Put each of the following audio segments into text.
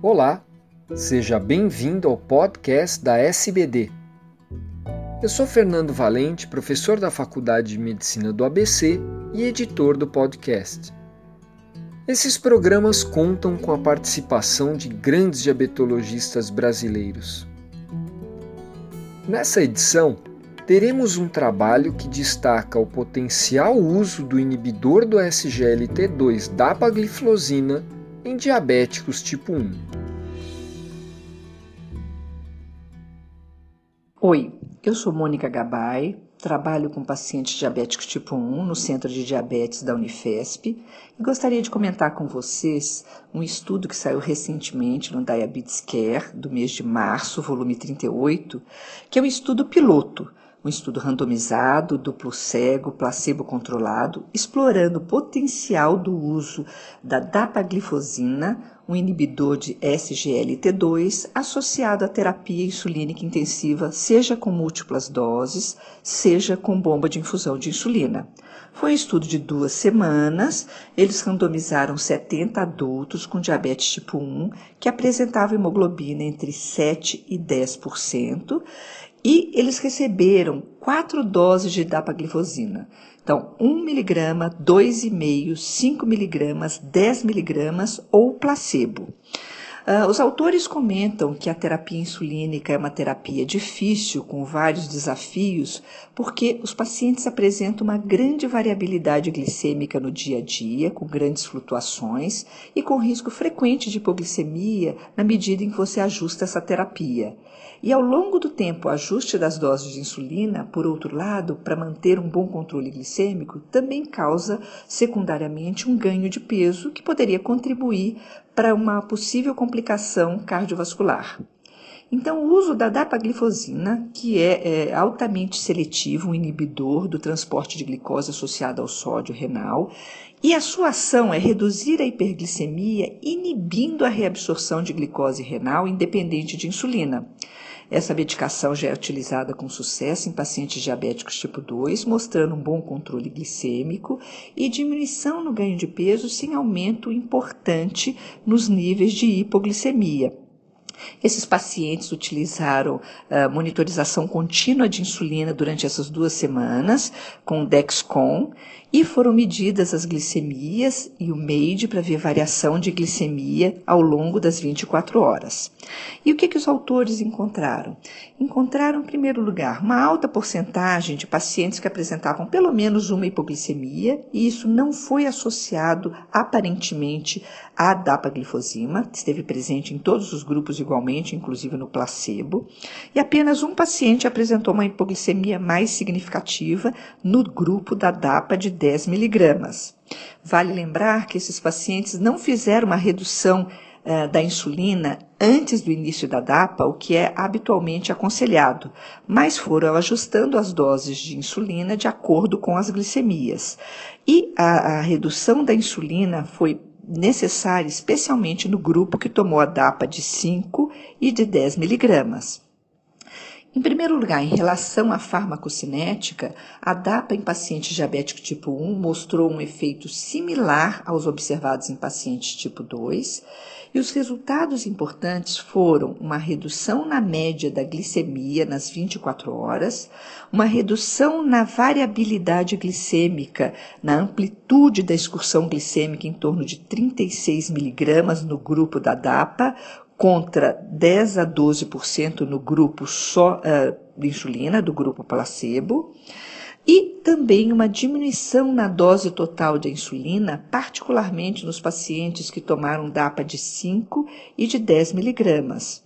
Olá, seja bem-vindo ao podcast da SBD. Eu sou Fernando Valente, professor da Faculdade de Medicina do ABC e editor do podcast. Esses programas contam com a participação de grandes diabetologistas brasileiros. Nessa edição, teremos um trabalho que destaca o potencial uso do inibidor do SGLT2 dapagliflozina em diabéticos tipo 1. Oi, eu sou Mônica Gabay, trabalho com pacientes diabéticos tipo 1 no Centro de Diabetes da Unifesp e gostaria de comentar com vocês um estudo que saiu recentemente no Diabetes Care do mês de março, volume 38, que é um estudo piloto um estudo randomizado, duplo cego, placebo controlado, explorando o potencial do uso da dapaglifosina, um inibidor de SGLT2, associado à terapia insulínica intensiva, seja com múltiplas doses, seja com bomba de infusão de insulina. Foi um estudo de duas semanas. Eles randomizaram 70 adultos com diabetes tipo 1 que apresentavam hemoglobina entre 7 e 10% e eles receberam quatro doses de dapaglifosina. Então, 1 miligrama, 2,5, 5 miligramas, 10 miligramas ou placebo. Uh, os autores comentam que a terapia insulínica é uma terapia difícil, com vários desafios, porque os pacientes apresentam uma grande variabilidade glicêmica no dia a dia, com grandes flutuações e com risco frequente de hipoglicemia na medida em que você ajusta essa terapia. E ao longo do tempo, o ajuste das doses de insulina, por outro lado, para manter um bom controle glicêmico, também causa secundariamente um ganho de peso que poderia contribuir para uma possível complicação cardiovascular. Então, o uso da dapaglifosina, que é, é, altamente seletivo, um inibidor do transporte de glicose associado ao sódio renal, e a sua ação é reduzir a hiperglicemia, inibindo a reabsorção de glicose renal independente de insulina. Essa medicação já é utilizada com sucesso em pacientes diabéticos tipo 2, mostrando um bom controle glicêmico e diminuição no ganho de peso sem aumento importante nos níveis de hipoglicemia. Esses pacientes utilizaram uh, monitorização contínua de insulina durante essas duas semanas com Dexcom e foram medidas as glicemias e o MAID para ver variação de glicemia ao longo das 24 horas. E o que, que os autores encontraram? Encontraram, em primeiro lugar, uma alta porcentagem de pacientes que apresentavam pelo menos uma hipoglicemia, e isso não foi associado aparentemente à dapaglifosina, esteve presente em todos os grupos inclusive no placebo, e apenas um paciente apresentou uma hipoglicemia mais significativa no grupo da DAPA de 10 miligramas. Vale lembrar que esses pacientes não fizeram uma redução uh, da insulina antes do início da DAPA, o que é habitualmente aconselhado, mas foram ajustando as doses de insulina de acordo com as glicemias. E a, a redução da insulina foi necessária especialmente no grupo que tomou a DAPA de 5 e de 10 miligramas. Em primeiro lugar, em relação à farmacocinética, a DAPA em pacientes diabéticos tipo 1 mostrou um efeito similar aos observados em pacientes tipo 2, e os resultados importantes foram uma redução na média da glicemia nas 24 horas, uma redução na variabilidade glicêmica, na amplitude da excursão glicêmica em torno de 36 miligramas no grupo da DAPA, contra 10 a 12% no grupo só uh, insulina, do grupo placebo, e também uma diminuição na dose total de insulina, particularmente nos pacientes que tomaram DAPA de 5 e de 10 miligramas.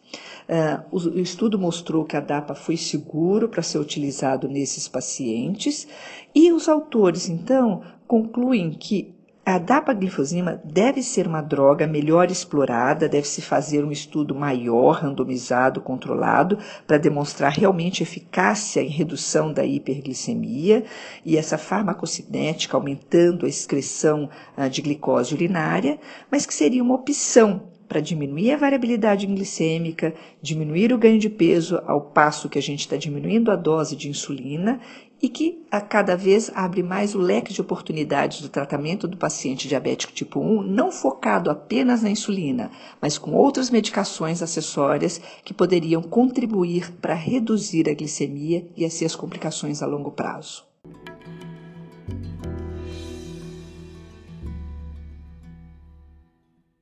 Uh, o estudo mostrou que a DAPA foi seguro para ser utilizado nesses pacientes e os autores, então, concluem que a dapaglifosina deve ser uma droga melhor explorada, deve-se fazer um estudo maior, randomizado, controlado, para demonstrar realmente eficácia em redução da hiperglicemia e essa farmacocinética aumentando a excreção uh, de glicose urinária, mas que seria uma opção para diminuir a variabilidade glicêmica, diminuir o ganho de peso ao passo que a gente está diminuindo a dose de insulina e que a cada vez abre mais o leque de oportunidades do tratamento do paciente diabético tipo 1, não focado apenas na insulina, mas com outras medicações acessórias que poderiam contribuir para reduzir a glicemia e assim as complicações a longo prazo.